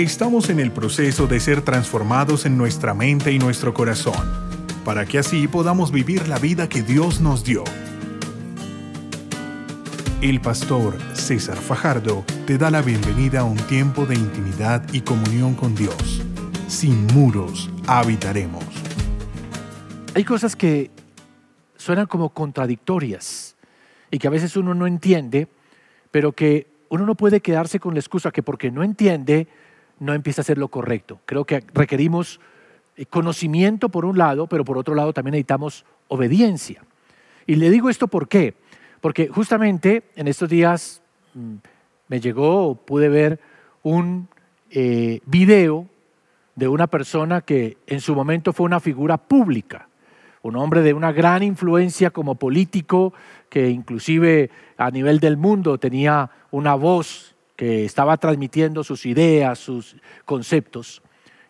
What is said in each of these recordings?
Estamos en el proceso de ser transformados en nuestra mente y nuestro corazón, para que así podamos vivir la vida que Dios nos dio. El pastor César Fajardo te da la bienvenida a un tiempo de intimidad y comunión con Dios. Sin muros habitaremos. Hay cosas que suenan como contradictorias y que a veces uno no entiende, pero que uno no puede quedarse con la excusa que porque no entiende, no empieza a hacer lo correcto. Creo que requerimos eh, conocimiento por un lado, pero por otro lado también necesitamos obediencia. Y le digo esto por qué. Porque justamente en estos días mm, me llegó, pude ver un eh, video de una persona que en su momento fue una figura pública, un hombre de una gran influencia como político, que inclusive a nivel del mundo tenía una voz que estaba transmitiendo sus ideas, sus conceptos.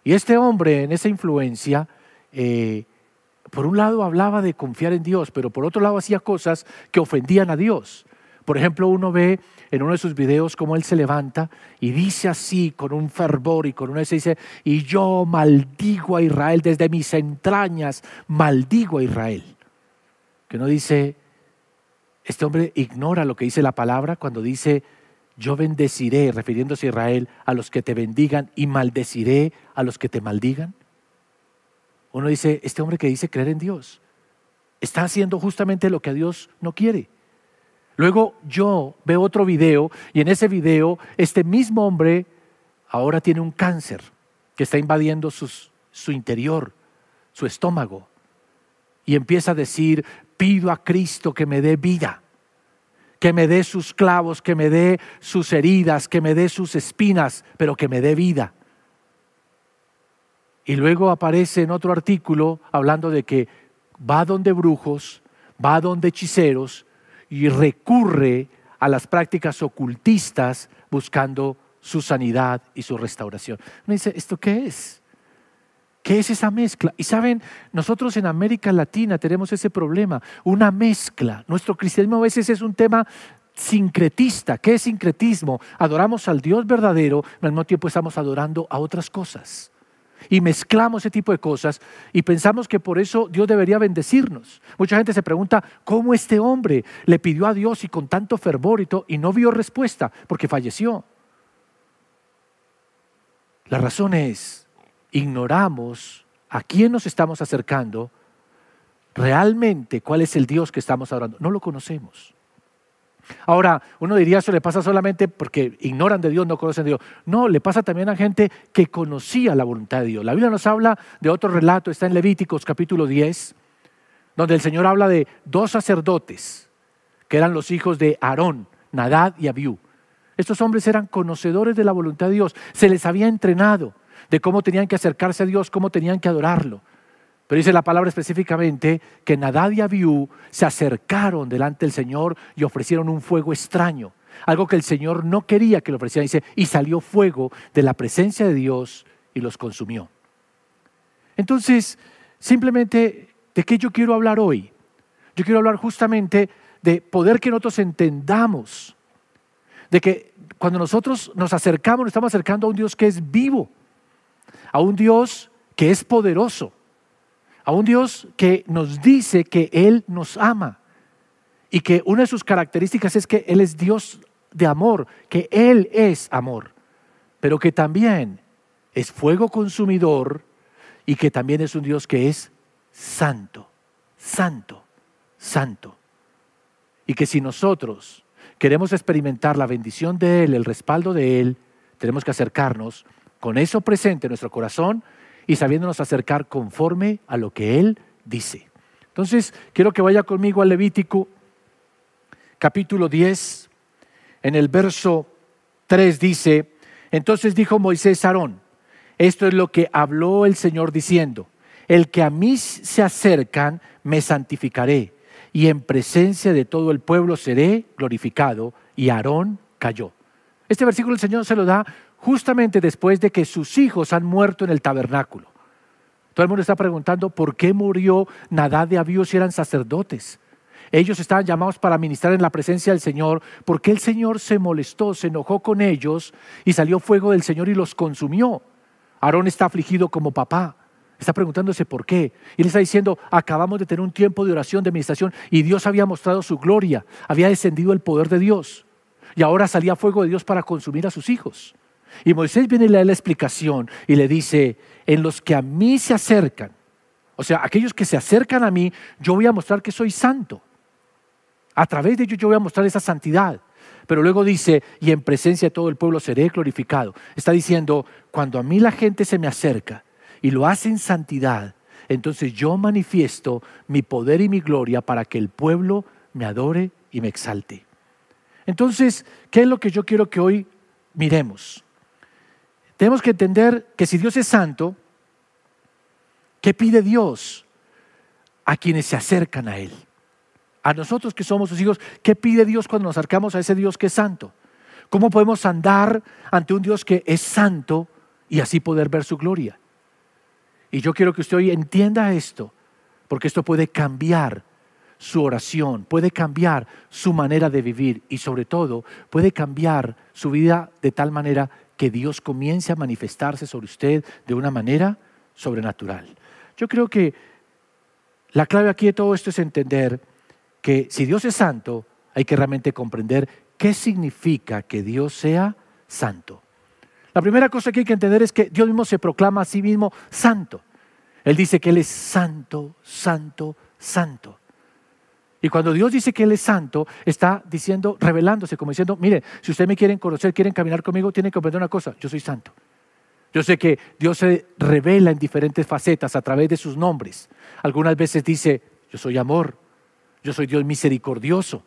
Y este hombre en esa influencia, eh, por un lado hablaba de confiar en Dios, pero por otro lado hacía cosas que ofendían a Dios. Por ejemplo, uno ve en uno de sus videos cómo él se levanta y dice así con un fervor y con una dice, y yo maldigo a Israel desde mis entrañas, maldigo a Israel. Que no dice, este hombre ignora lo que dice la palabra cuando dice, yo bendeciré, refiriéndose a Israel, a los que te bendigan y maldeciré a los que te maldigan? Uno dice, este hombre que dice creer en Dios, está haciendo justamente lo que Dios no quiere. Luego yo veo otro video y en ese video este mismo hombre ahora tiene un cáncer que está invadiendo su interior, su estómago, y empieza a decir, pido a Cristo que me dé vida que me dé sus clavos, que me dé sus heridas, que me dé sus espinas, pero que me dé vida. Y luego aparece en otro artículo hablando de que va donde brujos, va donde hechiceros y recurre a las prácticas ocultistas buscando su sanidad y su restauración. Uno dice, ¿esto qué es? ¿Qué es esa mezcla? Y saben, nosotros en América Latina tenemos ese problema, una mezcla. Nuestro cristianismo a veces es un tema sincretista. ¿Qué es sincretismo? Adoramos al Dios verdadero, pero al mismo tiempo estamos adorando a otras cosas. Y mezclamos ese tipo de cosas y pensamos que por eso Dios debería bendecirnos. Mucha gente se pregunta, ¿cómo este hombre le pidió a Dios y con tanto fervor y, y no vio respuesta? Porque falleció. La razón es ignoramos a quién nos estamos acercando, realmente cuál es el Dios que estamos adorando. No lo conocemos. Ahora, uno diría, eso le pasa solamente porque ignoran de Dios, no conocen de Dios. No, le pasa también a gente que conocía la voluntad de Dios. La Biblia nos habla de otro relato, está en Levíticos capítulo 10, donde el Señor habla de dos sacerdotes, que eran los hijos de Aarón, Nadad y Abiú. Estos hombres eran conocedores de la voluntad de Dios, se les había entrenado de cómo tenían que acercarse a Dios, cómo tenían que adorarlo. Pero dice la palabra específicamente que Nadad y Abiú se acercaron delante del Señor y ofrecieron un fuego extraño, algo que el Señor no quería que lo ofrecieran. Dice, y salió fuego de la presencia de Dios y los consumió. Entonces, simplemente, ¿de qué yo quiero hablar hoy? Yo quiero hablar justamente de poder que nosotros entendamos, de que cuando nosotros nos acercamos, nos estamos acercando a un Dios que es vivo, a un Dios que es poderoso, a un Dios que nos dice que Él nos ama y que una de sus características es que Él es Dios de amor, que Él es amor, pero que también es fuego consumidor y que también es un Dios que es santo, santo, santo. Y que si nosotros queremos experimentar la bendición de Él, el respaldo de Él, tenemos que acercarnos con eso presente en nuestro corazón y sabiéndonos acercar conforme a lo que Él dice. Entonces, quiero que vaya conmigo al Levítico capítulo 10, en el verso 3 dice, entonces dijo Moisés a Aarón, esto es lo que habló el Señor diciendo, el que a mí se acercan, me santificaré, y en presencia de todo el pueblo seré glorificado. Y Aarón cayó. Este versículo el Señor se lo da justamente después de que sus hijos han muerto en el tabernáculo. Todo el mundo está preguntando por qué murió Nadad de Abiú si eran sacerdotes. ellos estaban llamados para ministrar en la presencia del Señor, porque el Señor se molestó, se enojó con ellos y salió fuego del Señor y los consumió. Aarón está afligido como papá. Está preguntándose por qué. Y le está diciendo, acabamos de tener un tiempo de oración, de meditación, y Dios había mostrado su gloria, había descendido el poder de Dios. Y ahora salía fuego de Dios para consumir a sus hijos. Y Moisés viene y le da la explicación y le dice, en los que a mí se acercan, o sea, aquellos que se acercan a mí, yo voy a mostrar que soy santo. A través de ellos yo voy a mostrar esa santidad. Pero luego dice, y en presencia de todo el pueblo seré glorificado. Está diciendo, cuando a mí la gente se me acerca y lo hace en santidad, entonces yo manifiesto mi poder y mi gloria para que el pueblo me adore y me exalte. Entonces, ¿qué es lo que yo quiero que hoy miremos? Tenemos que entender que si Dios es santo, ¿qué pide Dios a quienes se acercan a Él? A nosotros que somos sus hijos, ¿qué pide Dios cuando nos acercamos a ese Dios que es santo? ¿Cómo podemos andar ante un Dios que es santo y así poder ver su gloria? Y yo quiero que usted hoy entienda esto, porque esto puede cambiar su oración, puede cambiar su manera de vivir y sobre todo puede cambiar su vida de tal manera que Dios comience a manifestarse sobre usted de una manera sobrenatural. Yo creo que la clave aquí de todo esto es entender que si Dios es santo, hay que realmente comprender qué significa que Dios sea santo. La primera cosa que hay que entender es que Dios mismo se proclama a sí mismo santo. Él dice que Él es santo, santo, santo. Y cuando Dios dice que Él es santo, está diciendo, revelándose, como diciendo, mire, si ustedes me quieren conocer, quieren caminar conmigo, tienen que comprender una cosa, yo soy santo. Yo sé que Dios se revela en diferentes facetas a través de sus nombres. Algunas veces dice, yo soy amor, yo soy Dios misericordioso,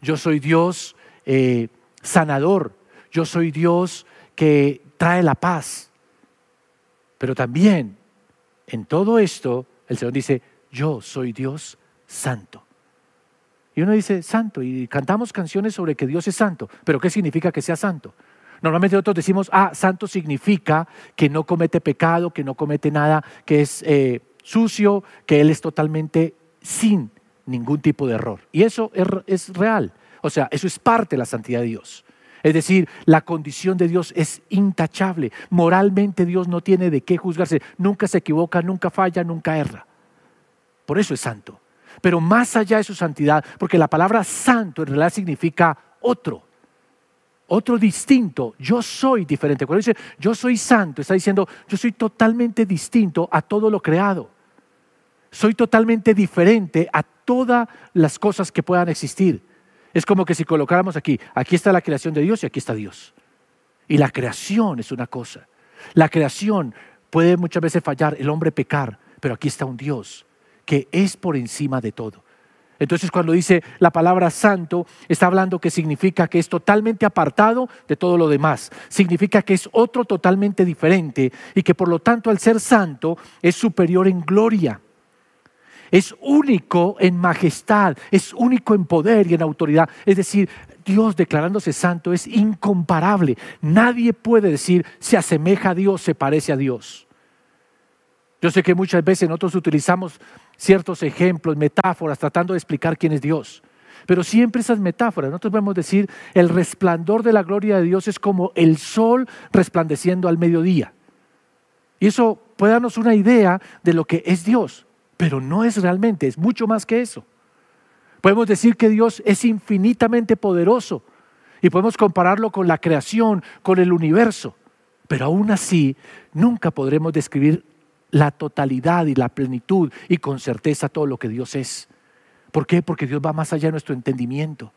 yo soy Dios eh, sanador, yo soy Dios que trae la paz. Pero también en todo esto el Señor dice, yo soy Dios santo. Y uno dice, santo, y cantamos canciones sobre que Dios es santo, pero ¿qué significa que sea santo? Normalmente nosotros decimos, ah, santo significa que no comete pecado, que no comete nada, que es eh, sucio, que Él es totalmente sin ningún tipo de error. Y eso es real. O sea, eso es parte de la santidad de Dios. Es decir, la condición de Dios es intachable. Moralmente Dios no tiene de qué juzgarse. Nunca se equivoca, nunca falla, nunca erra. Por eso es santo pero más allá de su santidad, porque la palabra santo en realidad significa otro, otro distinto. Yo soy diferente. Cuando dice yo soy santo, está diciendo yo soy totalmente distinto a todo lo creado. Soy totalmente diferente a todas las cosas que puedan existir. Es como que si colocáramos aquí, aquí está la creación de Dios y aquí está Dios. Y la creación es una cosa. La creación puede muchas veces fallar, el hombre pecar, pero aquí está un Dios que es por encima de todo. Entonces cuando dice la palabra santo, está hablando que significa que es totalmente apartado de todo lo demás. Significa que es otro totalmente diferente y que por lo tanto al ser santo es superior en gloria. Es único en majestad, es único en poder y en autoridad. Es decir, Dios declarándose santo es incomparable. Nadie puede decir se asemeja a Dios, se parece a Dios. Yo sé que muchas veces nosotros utilizamos ciertos ejemplos, metáforas, tratando de explicar quién es Dios. Pero siempre esas metáforas, nosotros podemos decir, el resplandor de la gloria de Dios es como el sol resplandeciendo al mediodía. Y eso puede darnos una idea de lo que es Dios, pero no es realmente, es mucho más que eso. Podemos decir que Dios es infinitamente poderoso y podemos compararlo con la creación, con el universo, pero aún así nunca podremos describir la totalidad y la plenitud y con certeza todo lo que Dios es. ¿Por qué? Porque Dios va más allá de nuestro entendimiento,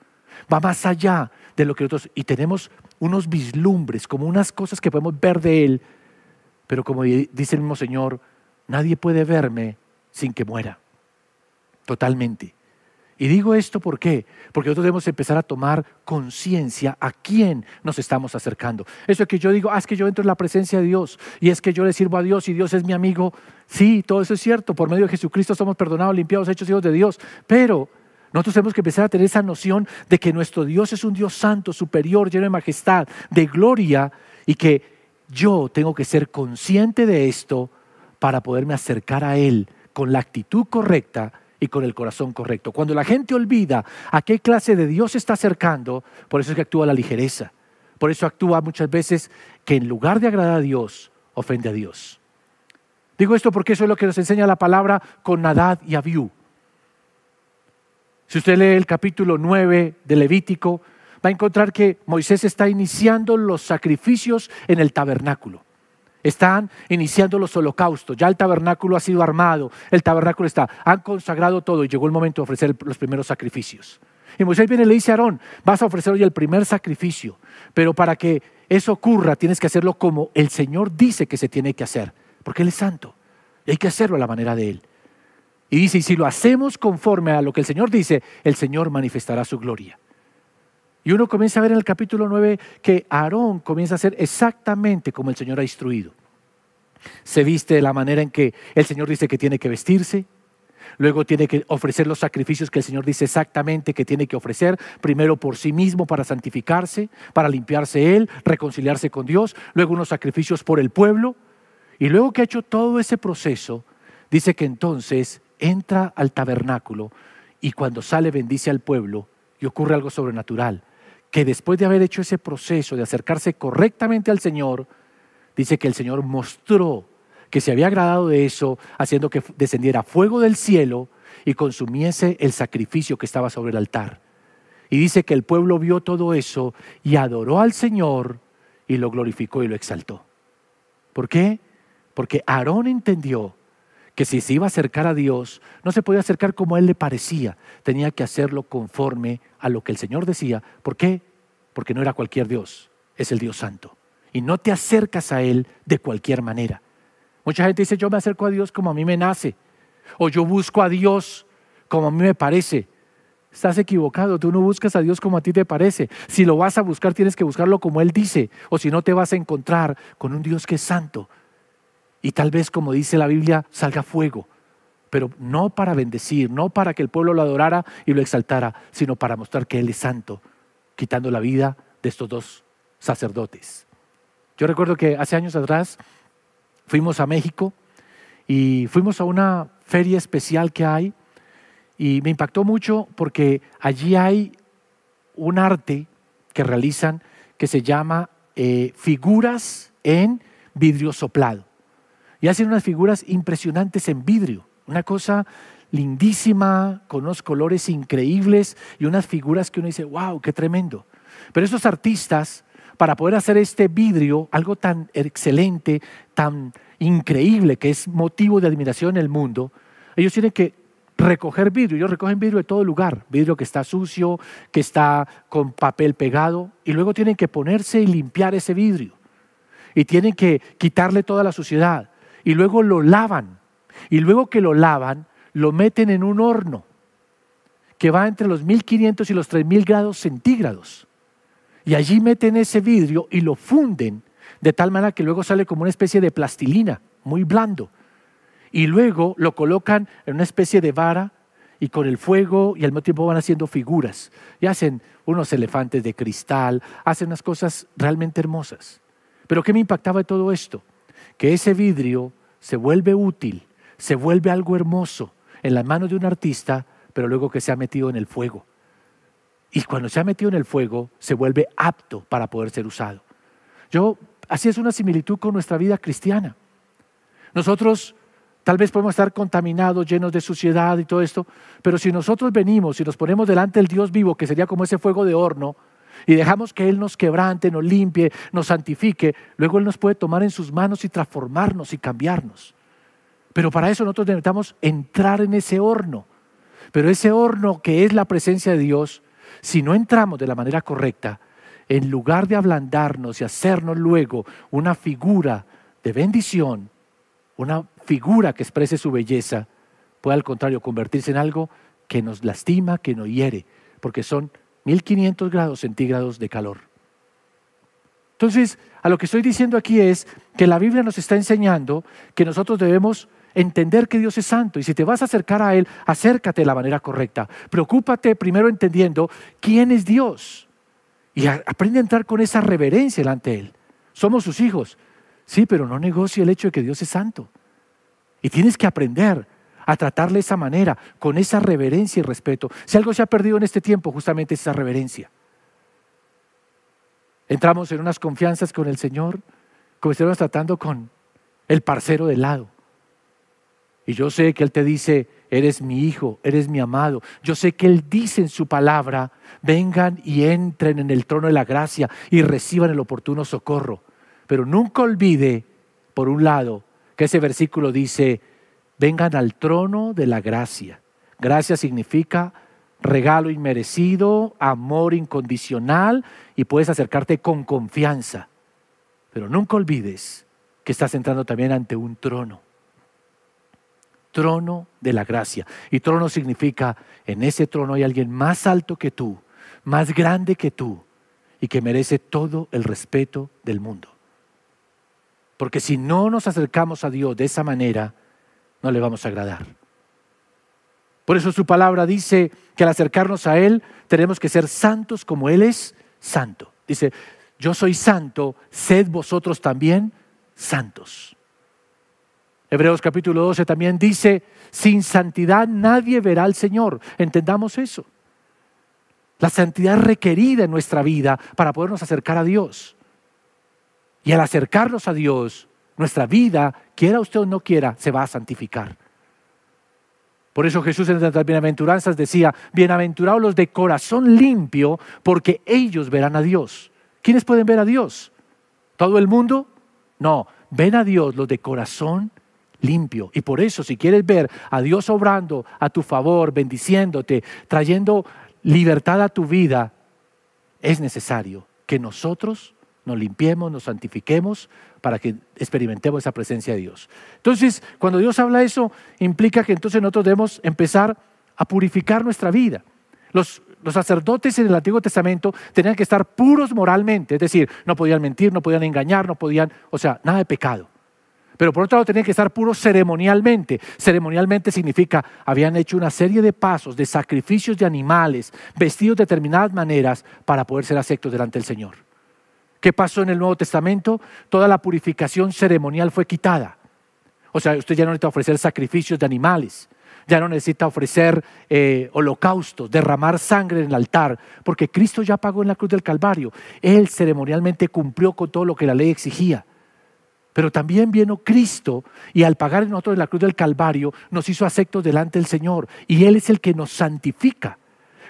va más allá de lo que nosotros, y tenemos unos vislumbres, como unas cosas que podemos ver de Él, pero como dice el mismo Señor, nadie puede verme sin que muera, totalmente. Y digo esto ¿por qué? Porque nosotros debemos empezar a tomar conciencia a quién nos estamos acercando. Eso es que yo digo, ah, es que yo entro en la presencia de Dios y es que yo le sirvo a Dios y Dios es mi amigo. Sí, todo eso es cierto. Por medio de Jesucristo somos perdonados, limpiados, hechos hijos de Dios. Pero nosotros tenemos que empezar a tener esa noción de que nuestro Dios es un Dios santo, superior, lleno de majestad, de gloria y que yo tengo que ser consciente de esto para poderme acercar a Él con la actitud correcta y con el corazón correcto. Cuando la gente olvida a qué clase de Dios se está acercando, por eso es que actúa la ligereza. Por eso actúa muchas veces que en lugar de agradar a Dios, ofende a Dios. Digo esto porque eso es lo que nos enseña la palabra con Nadad y Abiú. Si usted lee el capítulo 9 de Levítico, va a encontrar que Moisés está iniciando los sacrificios en el tabernáculo. Están iniciando los holocaustos, ya el tabernáculo ha sido armado, el tabernáculo está, han consagrado todo y llegó el momento de ofrecer los primeros sacrificios. Y Moisés viene y le dice a Aarón, vas a ofrecer hoy el primer sacrificio, pero para que eso ocurra tienes que hacerlo como el Señor dice que se tiene que hacer, porque Él es santo y hay que hacerlo a la manera de Él. Y dice, y si lo hacemos conforme a lo que el Señor dice, el Señor manifestará su gloria. Y uno comienza a ver en el capítulo 9 que Aarón comienza a hacer exactamente como el Señor ha instruido. Se viste de la manera en que el Señor dice que tiene que vestirse. Luego tiene que ofrecer los sacrificios que el Señor dice exactamente que tiene que ofrecer. Primero por sí mismo para santificarse, para limpiarse Él, reconciliarse con Dios. Luego unos sacrificios por el pueblo. Y luego que ha hecho todo ese proceso, dice que entonces entra al tabernáculo y cuando sale bendice al pueblo y ocurre algo sobrenatural que después de haber hecho ese proceso de acercarse correctamente al Señor, dice que el Señor mostró que se había agradado de eso, haciendo que descendiera fuego del cielo y consumiese el sacrificio que estaba sobre el altar. Y dice que el pueblo vio todo eso y adoró al Señor y lo glorificó y lo exaltó. ¿Por qué? Porque Aarón entendió que si se iba a acercar a Dios, no se podía acercar como a él le parecía, tenía que hacerlo conforme a lo que el Señor decía. ¿Por qué? Porque no era cualquier Dios, es el Dios Santo. Y no te acercas a Él de cualquier manera. Mucha gente dice, yo me acerco a Dios como a mí me nace, o yo busco a Dios como a mí me parece. Estás equivocado, tú no buscas a Dios como a ti te parece. Si lo vas a buscar, tienes que buscarlo como Él dice, o si no te vas a encontrar con un Dios que es santo, y tal vez, como dice la Biblia, salga fuego, pero no para bendecir, no para que el pueblo lo adorara y lo exaltara, sino para mostrar que Él es santo, quitando la vida de estos dos sacerdotes. Yo recuerdo que hace años atrás fuimos a México y fuimos a una feria especial que hay y me impactó mucho porque allí hay un arte que realizan que se llama eh, figuras en vidrio soplado y hacen unas figuras impresionantes en vidrio, una cosa lindísima, con unos colores increíbles y unas figuras que uno dice, wow, qué tremendo. Pero esos artistas, para poder hacer este vidrio, algo tan excelente, tan increíble, que es motivo de admiración en el mundo, ellos tienen que recoger vidrio. Ellos recogen vidrio de todo lugar, vidrio que está sucio, que está con papel pegado, y luego tienen que ponerse y limpiar ese vidrio. Y tienen que quitarle toda la suciedad y luego lo lavan. Y luego que lo lavan, lo meten en un horno que va entre los 1500 y los 3000 grados centígrados. Y allí meten ese vidrio y lo funden de tal manera que luego sale como una especie de plastilina, muy blando. Y luego lo colocan en una especie de vara y con el fuego y al mismo tiempo van haciendo figuras. Y hacen unos elefantes de cristal, hacen unas cosas realmente hermosas. Pero ¿qué me impactaba de todo esto? Que ese vidrio se vuelve útil, se vuelve algo hermoso en la mano de un artista, pero luego que se ha metido en el fuego. Y cuando se ha metido en el fuego, se vuelve apto para poder ser usado. Yo, así es una similitud con nuestra vida cristiana. Nosotros tal vez podemos estar contaminados, llenos de suciedad y todo esto, pero si nosotros venimos y nos ponemos delante del Dios vivo, que sería como ese fuego de horno, y dejamos que Él nos quebrante, nos limpie, nos santifique, luego Él nos puede tomar en sus manos y transformarnos y cambiarnos. Pero para eso nosotros necesitamos entrar en ese horno. Pero ese horno que es la presencia de Dios, si no entramos de la manera correcta, en lugar de ablandarnos y hacernos luego una figura de bendición, una figura que exprese su belleza, puede al contrario convertirse en algo que nos lastima, que nos hiere, porque son 1500 grados centígrados de calor. Entonces, a lo que estoy diciendo aquí es que la Biblia nos está enseñando que nosotros debemos entender que Dios es santo y si te vas a acercar a Él, acércate de la manera correcta. Preocúpate primero entendiendo quién es Dios y aprende a entrar con esa reverencia delante de Él. Somos sus hijos, sí, pero no negocie el hecho de que Dios es santo. Y tienes que aprender a tratarle de esa manera, con esa reverencia y respeto. Si algo se ha perdido en este tiempo, justamente es esa reverencia. Entramos en unas confianzas con el Señor, como si tratando con el parcero de lado. Y yo sé que Él te dice, eres mi hijo, eres mi amado. Yo sé que Él dice en su palabra, vengan y entren en el trono de la gracia y reciban el oportuno socorro. Pero nunca olvide, por un lado, que ese versículo dice, vengan al trono de la gracia. Gracia significa regalo inmerecido, amor incondicional y puedes acercarte con confianza. Pero nunca olvides que estás entrando también ante un trono. Trono de la gracia. Y trono significa, en ese trono hay alguien más alto que tú, más grande que tú y que merece todo el respeto del mundo. Porque si no nos acercamos a Dios de esa manera, no le vamos a agradar. Por eso su palabra dice que al acercarnos a Él tenemos que ser santos como Él es santo. Dice, yo soy santo, sed vosotros también santos. Hebreos capítulo 12 también dice, sin santidad nadie verá al Señor. Entendamos eso. La santidad requerida en nuestra vida para podernos acercar a Dios. Y al acercarnos a Dios, nuestra vida, quiera usted o no quiera, se va a santificar. Por eso Jesús en las bienaventuranzas decía, bienaventurados los de corazón limpio, porque ellos verán a Dios. ¿Quiénes pueden ver a Dios? ¿Todo el mundo? No, ven a Dios los de corazón limpio. Y por eso, si quieres ver a Dios obrando a tu favor, bendiciéndote, trayendo libertad a tu vida, es necesario que nosotros nos limpiemos, nos santifiquemos para que experimentemos esa presencia de Dios. Entonces, cuando Dios habla eso, implica que entonces nosotros debemos empezar a purificar nuestra vida. Los, los, sacerdotes en el Antiguo Testamento tenían que estar puros moralmente, es decir, no podían mentir, no podían engañar, no podían, o sea, nada de pecado. Pero por otro lado tenían que estar puros ceremonialmente. Ceremonialmente significa, habían hecho una serie de pasos, de sacrificios de animales, vestidos de determinadas maneras para poder ser aceptos delante del Señor. ¿Qué pasó en el Nuevo Testamento? Toda la purificación ceremonial fue quitada. O sea, usted ya no necesita ofrecer sacrificios de animales, ya no necesita ofrecer eh, holocaustos, derramar sangre en el altar, porque Cristo ya pagó en la cruz del Calvario. Él ceremonialmente cumplió con todo lo que la ley exigía. Pero también vino Cristo y al pagar en nosotros en la cruz del Calvario nos hizo aceptos delante del Señor y Él es el que nos santifica.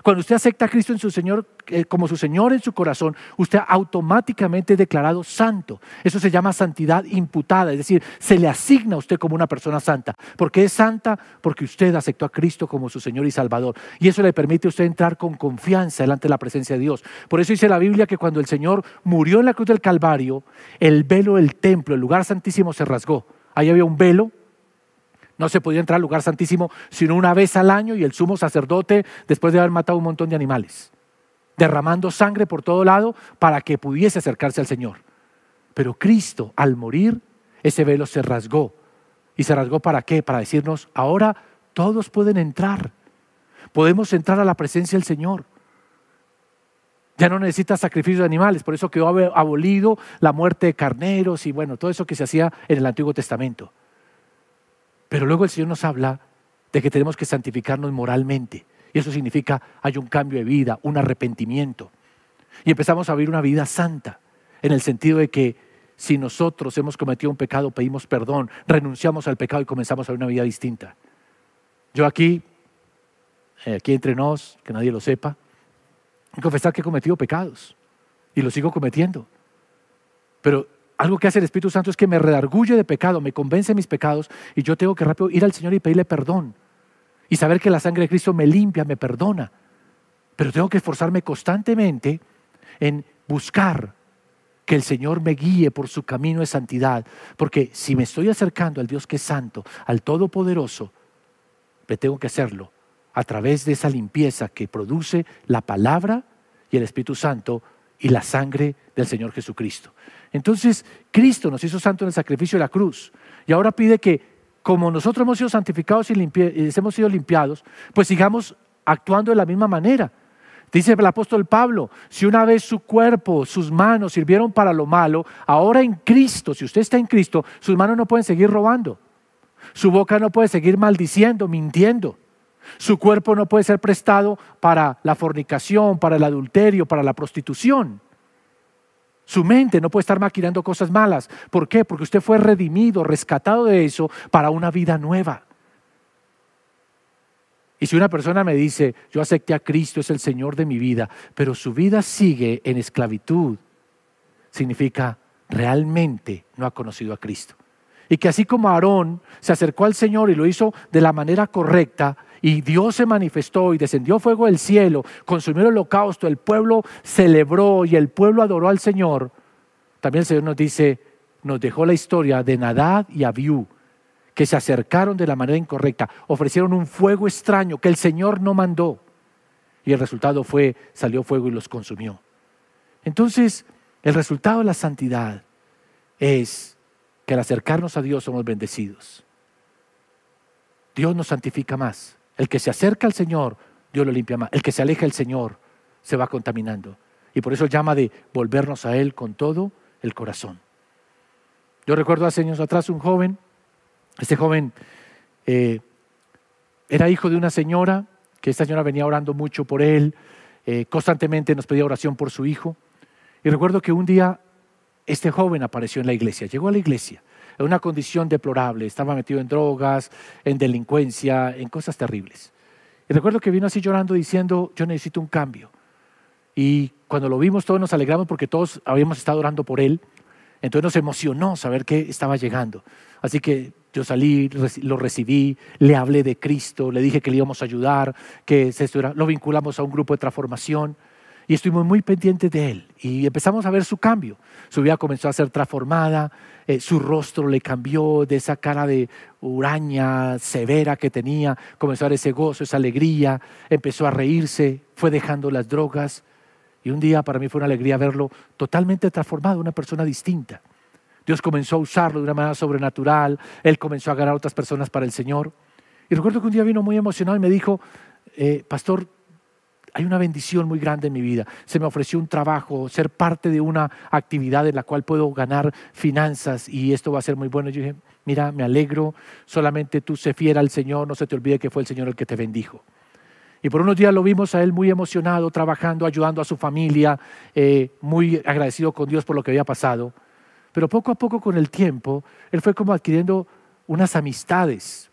Cuando usted acepta a Cristo en su Señor, eh, como su Señor en su corazón, usted automáticamente es declarado santo. Eso se llama santidad imputada, es decir, se le asigna a usted como una persona santa. ¿Por qué es santa? Porque usted aceptó a Cristo como su Señor y Salvador. Y eso le permite a usted entrar con confianza delante de la presencia de Dios. Por eso dice la Biblia que cuando el Señor murió en la cruz del Calvario, el velo del templo, el lugar santísimo, se rasgó. Ahí había un velo no se podía entrar al lugar santísimo sino una vez al año y el sumo sacerdote después de haber matado un montón de animales, derramando sangre por todo lado para que pudiese acercarse al Señor. Pero Cristo, al morir, ese velo se rasgó. ¿Y se rasgó para qué? Para decirnos, ahora todos pueden entrar. Podemos entrar a la presencia del Señor. Ya no necesita sacrificio de animales, por eso quedó abolido la muerte de carneros y bueno, todo eso que se hacía en el Antiguo Testamento. Pero luego el Señor nos habla de que tenemos que santificarnos moralmente. Y eso significa hay un cambio de vida, un arrepentimiento. Y empezamos a vivir una vida santa, en el sentido de que si nosotros hemos cometido un pecado, pedimos perdón, renunciamos al pecado y comenzamos a vivir una vida distinta. Yo aquí, eh, aquí entre nos, que nadie lo sepa, confesar que he cometido pecados y lo sigo cometiendo. Pero algo que hace el Espíritu Santo es que me redarguye de pecado, me convence de mis pecados y yo tengo que rápido ir al Señor y pedirle perdón. Y saber que la sangre de Cristo me limpia, me perdona. Pero tengo que esforzarme constantemente en buscar que el Señor me guíe por su camino de santidad. Porque si me estoy acercando al Dios que es santo, al Todopoderoso, me tengo que hacerlo a través de esa limpieza que produce la palabra y el Espíritu Santo y la sangre del Señor Jesucristo. Entonces, Cristo nos hizo santo en el sacrificio de la cruz. Y ahora pide que, como nosotros hemos sido santificados y, hemos sido limpiados, pues sigamos actuando de la misma manera. Dice el apóstol Pablo, si una vez su cuerpo, sus manos sirvieron para lo malo, ahora en Cristo, si usted está en Cristo, sus manos no pueden seguir robando. Su boca no puede seguir maldiciendo, mintiendo. Su cuerpo no puede ser prestado para la fornicación, para el adulterio, para la prostitución. Su mente no puede estar maquinando cosas malas. ¿Por qué? Porque usted fue redimido, rescatado de eso para una vida nueva. Y si una persona me dice, yo acepté a Cristo, es el Señor de mi vida, pero su vida sigue en esclavitud, significa realmente no ha conocido a Cristo. Y que así como Aarón se acercó al Señor y lo hizo de la manera correcta, y Dios se manifestó y descendió fuego del cielo, consumió el holocausto, el pueblo celebró y el pueblo adoró al Señor, también el Señor nos dice, nos dejó la historia de Nadad y Abiú, que se acercaron de la manera incorrecta, ofrecieron un fuego extraño que el Señor no mandó. Y el resultado fue, salió fuego y los consumió. Entonces, el resultado de la santidad es que al acercarnos a Dios somos bendecidos. Dios nos santifica más. El que se acerca al Señor, Dios lo limpia más. El que se aleja del Señor se va contaminando. Y por eso llama de volvernos a Él con todo el corazón. Yo recuerdo hace años atrás un joven, este joven eh, era hijo de una señora, que esta señora venía orando mucho por él, eh, constantemente nos pedía oración por su hijo. Y recuerdo que un día este joven apareció en la iglesia, llegó a la iglesia en una condición deplorable, estaba metido en drogas, en delincuencia, en cosas terribles. Y recuerdo que vino así llorando diciendo, yo necesito un cambio. Y cuando lo vimos todos nos alegramos porque todos habíamos estado orando por él. Entonces nos emocionó saber que estaba llegando. Así que yo salí, lo recibí, le hablé de Cristo, le dije que le íbamos a ayudar, que lo vinculamos a un grupo de transformación y estuvimos muy pendientes de él y empezamos a ver su cambio. Su vida comenzó a ser transformada, eh, su rostro le cambió de esa cara de uraña severa que tenía, comenzó a ver ese gozo, esa alegría, empezó a reírse, fue dejando las drogas y un día para mí fue una alegría verlo totalmente transformado, una persona distinta. Dios comenzó a usarlo de una manera sobrenatural, él comenzó a ganar a otras personas para el Señor. Y recuerdo que un día vino muy emocionado y me dijo, eh, pastor, hay una bendición muy grande en mi vida. Se me ofreció un trabajo, ser parte de una actividad en la cual puedo ganar finanzas y esto va a ser muy bueno. Yo dije, mira, me alegro, solamente tú se fiera al Señor, no se te olvide que fue el Señor el que te bendijo. Y por unos días lo vimos a él muy emocionado, trabajando, ayudando a su familia, eh, muy agradecido con Dios por lo que había pasado. Pero poco a poco con el tiempo, él fue como adquiriendo unas amistades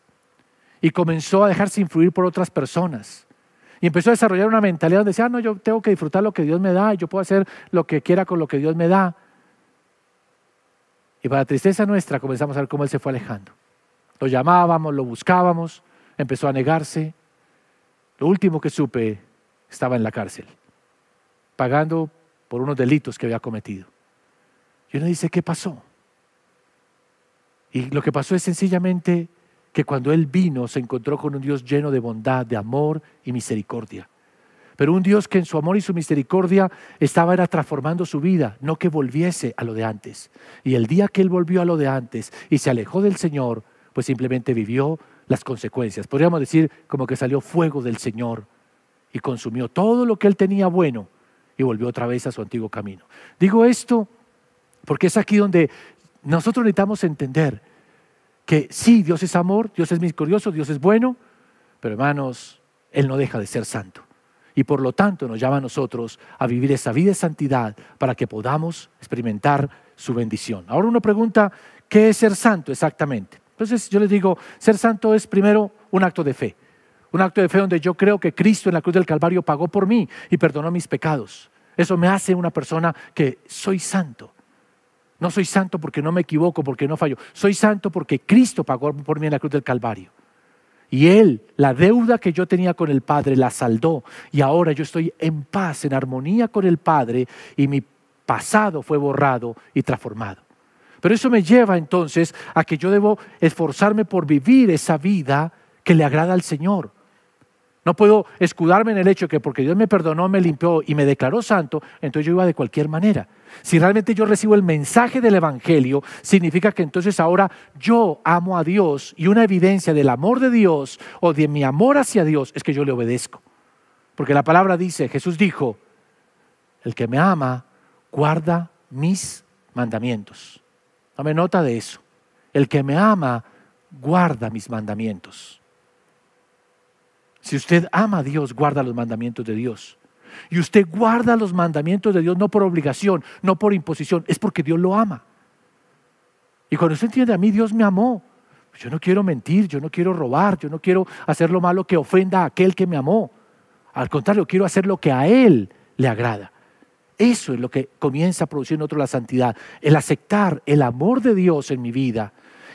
y comenzó a dejarse influir por otras personas. Y empezó a desarrollar una mentalidad donde decía, ah, no, yo tengo que disfrutar lo que Dios me da y yo puedo hacer lo que quiera con lo que Dios me da. Y para tristeza nuestra comenzamos a ver cómo él se fue alejando. Lo llamábamos, lo buscábamos, empezó a negarse. Lo último que supe, estaba en la cárcel, pagando por unos delitos que había cometido. Y uno dice, ¿qué pasó? Y lo que pasó es sencillamente que cuando Él vino se encontró con un Dios lleno de bondad, de amor y misericordia. Pero un Dios que en su amor y su misericordia estaba era transformando su vida, no que volviese a lo de antes. Y el día que Él volvió a lo de antes y se alejó del Señor, pues simplemente vivió las consecuencias. Podríamos decir como que salió fuego del Señor y consumió todo lo que Él tenía bueno y volvió otra vez a su antiguo camino. Digo esto porque es aquí donde nosotros necesitamos entender que sí, Dios es amor, Dios es misericordioso, Dios es bueno, pero hermanos, Él no deja de ser santo. Y por lo tanto nos llama a nosotros a vivir esa vida de santidad para que podamos experimentar su bendición. Ahora uno pregunta, ¿qué es ser santo exactamente? Entonces yo les digo, ser santo es primero un acto de fe. Un acto de fe donde yo creo que Cristo en la cruz del Calvario pagó por mí y perdonó mis pecados. Eso me hace una persona que soy santo. No soy santo porque no me equivoco, porque no fallo. Soy santo porque Cristo pagó por mí en la cruz del Calvario. Y Él, la deuda que yo tenía con el Padre, la saldó. Y ahora yo estoy en paz, en armonía con el Padre, y mi pasado fue borrado y transformado. Pero eso me lleva entonces a que yo debo esforzarme por vivir esa vida que le agrada al Señor. No puedo escudarme en el hecho que porque Dios me perdonó, me limpió y me declaró santo, entonces yo iba de cualquier manera. Si realmente yo recibo el mensaje del Evangelio, significa que entonces ahora yo amo a Dios y una evidencia del amor de Dios o de mi amor hacia Dios es que yo le obedezco. Porque la palabra dice, Jesús dijo, el que me ama guarda mis mandamientos. Tome nota de eso. El que me ama guarda mis mandamientos. Si usted ama a Dios, guarda los mandamientos de Dios. Y usted guarda los mandamientos de Dios no por obligación, no por imposición, es porque Dios lo ama. Y cuando usted entiende a mí, Dios me amó. Yo no quiero mentir, yo no quiero robar, yo no quiero hacer lo malo que ofenda a aquel que me amó. Al contrario, quiero hacer lo que a Él le agrada. Eso es lo que comienza a producir en otro la santidad. El aceptar el amor de Dios en mi vida,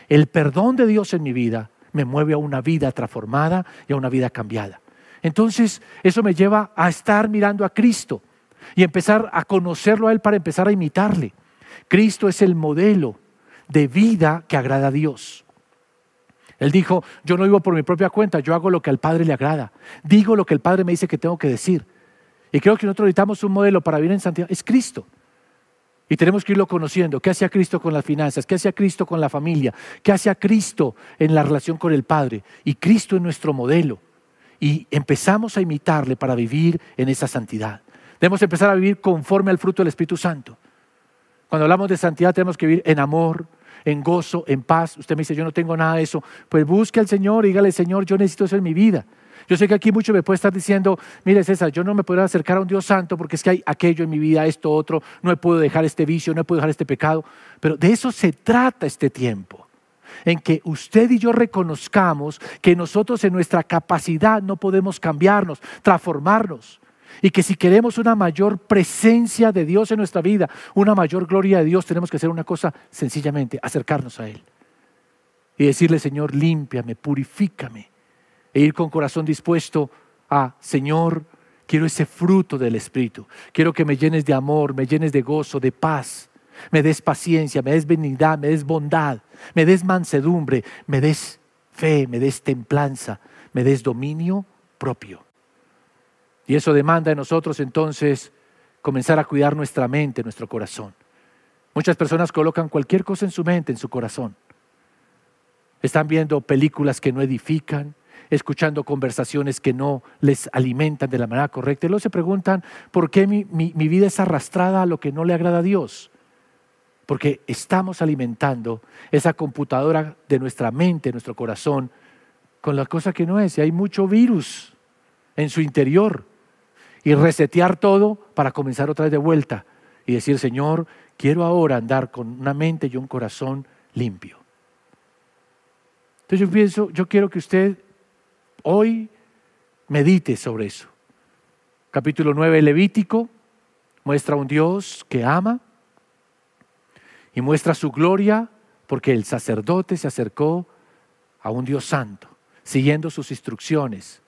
el perdón de Dios en mi vida, me mueve a una vida transformada y a una vida cambiada. Entonces, eso me lleva a estar mirando a Cristo y empezar a conocerlo a Él para empezar a imitarle. Cristo es el modelo de vida que agrada a Dios. Él dijo, yo no vivo por mi propia cuenta, yo hago lo que al Padre le agrada. Digo lo que el Padre me dice que tengo que decir. Y creo que nosotros necesitamos un modelo para vivir en santidad. Es Cristo. Y tenemos que irlo conociendo. ¿Qué hacía Cristo con las finanzas? ¿Qué hacía Cristo con la familia? ¿Qué hacía Cristo en la relación con el Padre? Y Cristo es nuestro modelo. Y empezamos a imitarle para vivir en esa santidad. Debemos empezar a vivir conforme al fruto del Espíritu Santo. Cuando hablamos de santidad tenemos que vivir en amor, en gozo, en paz. Usted me dice, yo no tengo nada de eso. Pues busque al Señor dígale, Señor, yo necesito eso en mi vida. Yo sé que aquí mucho me puede estar diciendo, mire César, yo no me puedo acercar a un Dios santo porque es que hay aquello en mi vida, esto, otro, no puedo dejar este vicio, no he podido dejar este pecado. Pero de eso se trata este tiempo, en que usted y yo reconozcamos que nosotros en nuestra capacidad no podemos cambiarnos, transformarnos. Y que si queremos una mayor presencia de Dios en nuestra vida, una mayor gloria de Dios, tenemos que hacer una cosa sencillamente, acercarnos a Él. Y decirle, Señor, límpiame, purifícame e ir con corazón dispuesto a, Señor, quiero ese fruto del Espíritu. Quiero que me llenes de amor, me llenes de gozo, de paz, me des paciencia, me des benignidad, me des bondad, me des mansedumbre, me des fe, me des templanza, me des dominio propio. Y eso demanda de nosotros entonces comenzar a cuidar nuestra mente, nuestro corazón. Muchas personas colocan cualquier cosa en su mente, en su corazón. Están viendo películas que no edifican, escuchando conversaciones que no les alimentan de la manera correcta. Y luego se preguntan, ¿por qué mi, vida es arrastrada a lo que no le agrada a Dios? Porque estamos alimentando esa computadora de nuestra mente, nuestro corazón, con la cosa que no es. Y hay mucho virus en su interior. Y resetear todo para comenzar otra vez de vuelta. Y decir, Señor, quiero ahora andar con una mente y un corazón limpio. Entonces yo pienso, yo quiero que usted Hoy medite sobre eso. Capítulo 9 Levítico muestra un Dios que ama y muestra su gloria porque el sacerdote se acercó a un Dios santo, siguiendo sus instrucciones,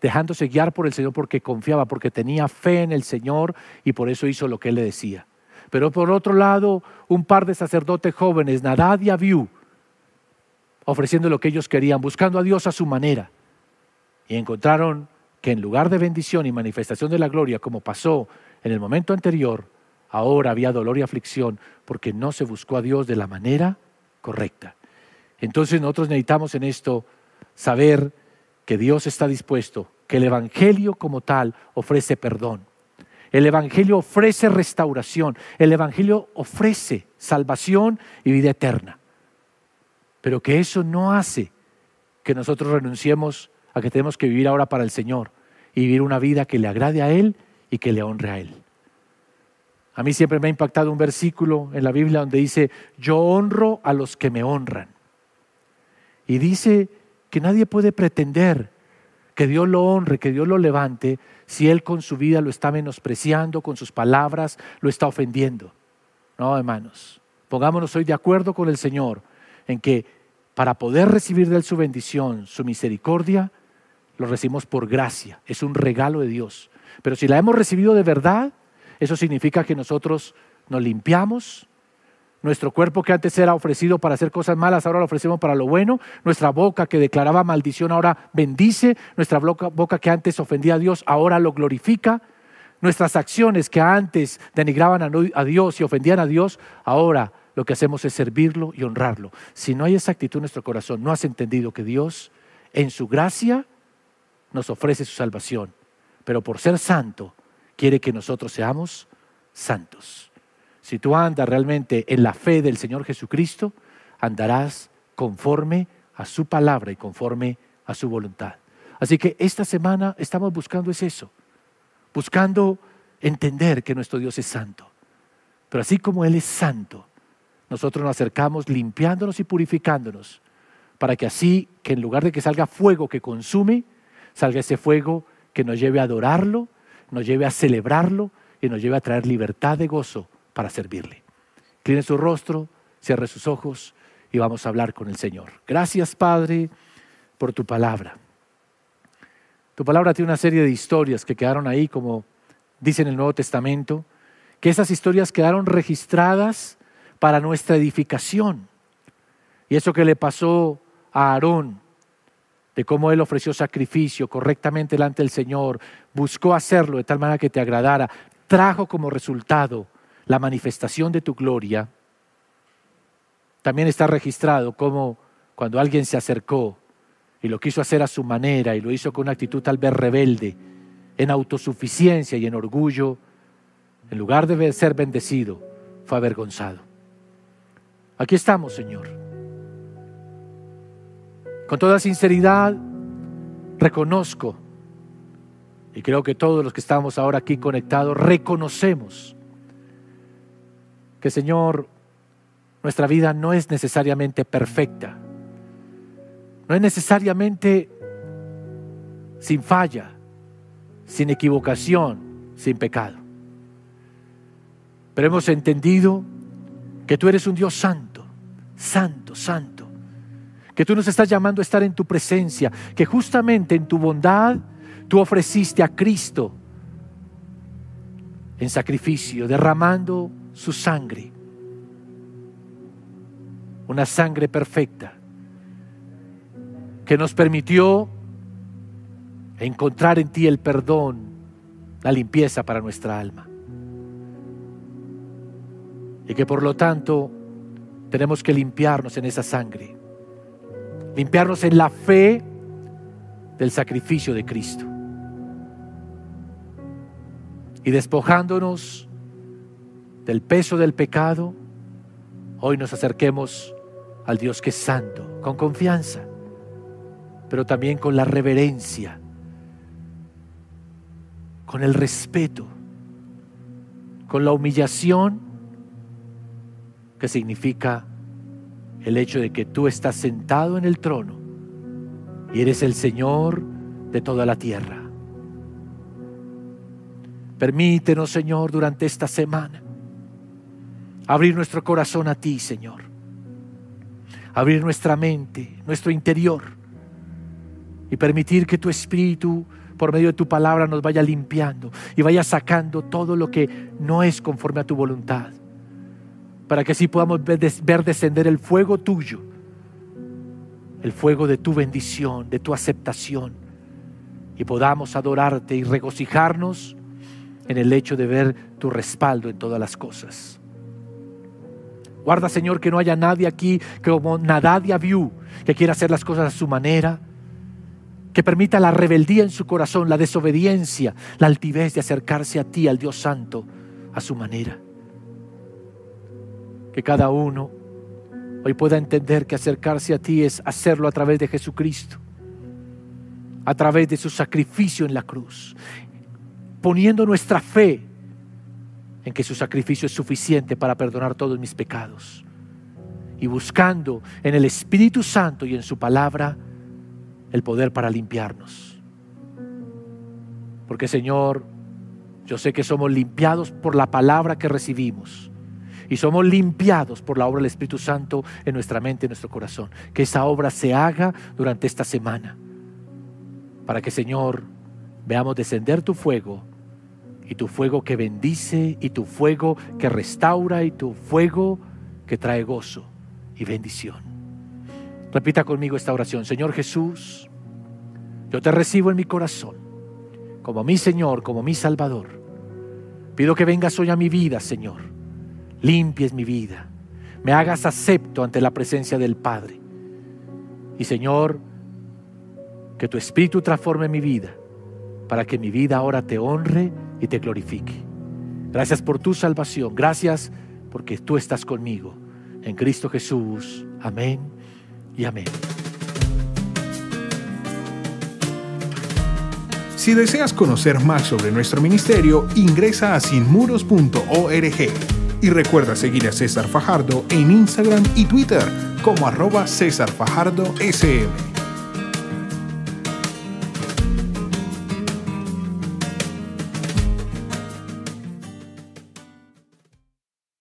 dejándose guiar por el Señor porque confiaba, porque tenía fe en el Señor y por eso hizo lo que él le decía. Pero por otro lado, un par de sacerdotes jóvenes, Nadad y Abiú, ofreciendo lo que ellos querían, buscando a Dios a su manera y encontraron que en lugar de bendición y manifestación de la gloria, como pasó en el momento anterior, ahora había dolor y aflicción porque no se buscó a Dios de la manera correcta. Entonces nosotros necesitamos en esto saber que Dios está dispuesto, que el Evangelio como tal ofrece perdón. El Evangelio ofrece restauración. El Evangelio ofrece salvación y vida eterna. Pero que eso no hace que nosotros renunciemos a que tenemos que vivir ahora para el Señor y vivir una vida que le agrade a Él y que le honre a Él. A mí siempre me ha impactado un versículo en la Biblia donde dice, yo honro a los que me honran. Y dice que nadie puede pretender que Dios lo honre, que Dios lo levante, si Él con su vida lo está menospreciando, con sus palabras lo está ofendiendo. No, hermanos, pongámonos hoy de acuerdo con el Señor en que para poder recibir de Él su bendición, su misericordia, lo recibimos por gracia, es un regalo de Dios. Pero si la hemos recibido de verdad, eso significa que nosotros nos limpiamos, nuestro cuerpo que antes era ofrecido para hacer cosas malas, ahora lo ofrecemos para lo bueno. Nuestra boca que declaraba maldición ahora bendice. Nuestra boca, que antes ofendía a Dios ahora lo glorifica. Nuestras acciones que antes denigraban a Dios y ofendían a Dios, ahora lo que hacemos es servirlo y honrarlo. Si no hay esa actitud en nuestro corazón, no has entendido que Dios en su gracia nos ofrece su salvación, pero por ser santo quiere que nosotros seamos santos. Si tú andas realmente en la fe del Señor Jesucristo, andarás conforme a su palabra y conforme a su voluntad. Así que esta semana estamos buscando es eso, buscando entender que nuestro Dios es santo. Pero así como Él es santo, nosotros nos acercamos limpiándonos y purificándonos, para que así, que en lugar de que salga fuego que consume, salga ese fuego que nos lleve a adorarlo, nos lleve a celebrarlo y nos lleve a traer libertad de gozo para servirle. Incline su rostro, cierre sus ojos y vamos a hablar con el Señor. Gracias, Padre, por tu palabra. Tu palabra tiene una serie de historias que quedaron ahí, como dice en el Nuevo Testamento, que esas historias quedaron registradas para nuestra edificación. Y eso que le pasó a Aarón, de cómo él ofreció sacrificio correctamente delante del Señor, buscó hacerlo de tal manera que te agradara, trajo como resultado la manifestación de tu gloria. También está registrado como cuando alguien se acercó y lo quiso hacer a su manera y lo hizo con una actitud tal vez rebelde, en autosuficiencia y en orgullo, en lugar de ser bendecido, fue avergonzado. Aquí estamos, Señor. Con toda sinceridad, reconozco, y creo que todos los que estamos ahora aquí conectados, reconocemos que, Señor, nuestra vida no es necesariamente perfecta no es necesariamente sin falla, sin equivocación, sin pecado. Pero hemos entendido que tú eres un Dios santo, santo, santo. Que tú nos estás llamando a estar en tu presencia, que justamente en tu bondad tú ofreciste a Cristo en sacrificio, derramando su sangre, una sangre perfecta que nos permitió encontrar en ti el perdón, la limpieza para nuestra alma. Y que por lo tanto tenemos que limpiarnos en esa sangre, limpiarnos en la fe del sacrificio de Cristo. Y despojándonos del peso del pecado, hoy nos acerquemos al Dios que es santo, con confianza pero también con la reverencia, con el respeto, con la humillación que significa el hecho de que tú estás sentado en el trono y eres el Señor de toda la tierra. Permítenos, Señor, durante esta semana abrir nuestro corazón a ti, Señor. Abrir nuestra mente, nuestro interior y permitir que tu espíritu por medio de tu palabra nos vaya limpiando y vaya sacando todo lo que no es conforme a tu voluntad, para que así podamos ver, descender el fuego tuyo, el fuego de tu bendición, de tu aceptación, y podamos adorarte y regocijarnos en el hecho de ver tu respaldo en todas las cosas. Guarda, Señor, que no haya nadie aquí que como Nadadia vio que quiera hacer las cosas a su manera, que permita la rebeldía en su corazón, la desobediencia, la altivez de acercarse a ti, al Dios Santo, a su manera. Que cada uno hoy pueda entender que acercarse a ti es hacerlo a través de Jesucristo, a través de su sacrificio en la cruz, poniendo nuestra fe en que su sacrificio es suficiente para perdonar todos mis pecados y buscando en el Espíritu Santo y en su palabra el poder para limpiarnos. Porque Señor, yo sé que somos limpiados por la palabra que recibimos. Y somos limpiados por la obra del Espíritu Santo en nuestra mente y en nuestro corazón. Que esa obra se haga durante esta semana. Para que, Señor, veamos descender tu fuego. Y tu fuego que bendice. Y tu fuego que restaura. Y tu fuego que trae gozo y bendición. Repita conmigo esta oración. Señor Jesús, yo te recibo en mi corazón como mi Señor, como mi Salvador. Pido que vengas hoy a mi vida, Señor limpies mi vida, me hagas acepto ante la presencia del Padre. Y Señor, que tu Espíritu transforme mi vida, para que mi vida ahora te honre y te glorifique. Gracias por tu salvación, gracias porque tú estás conmigo. En Cristo Jesús, amén y amén. Si deseas conocer más sobre nuestro ministerio, ingresa a sinmuros.org y recuerda seguir a César Fajardo en Instagram y Twitter como arroba César Fajardo SM.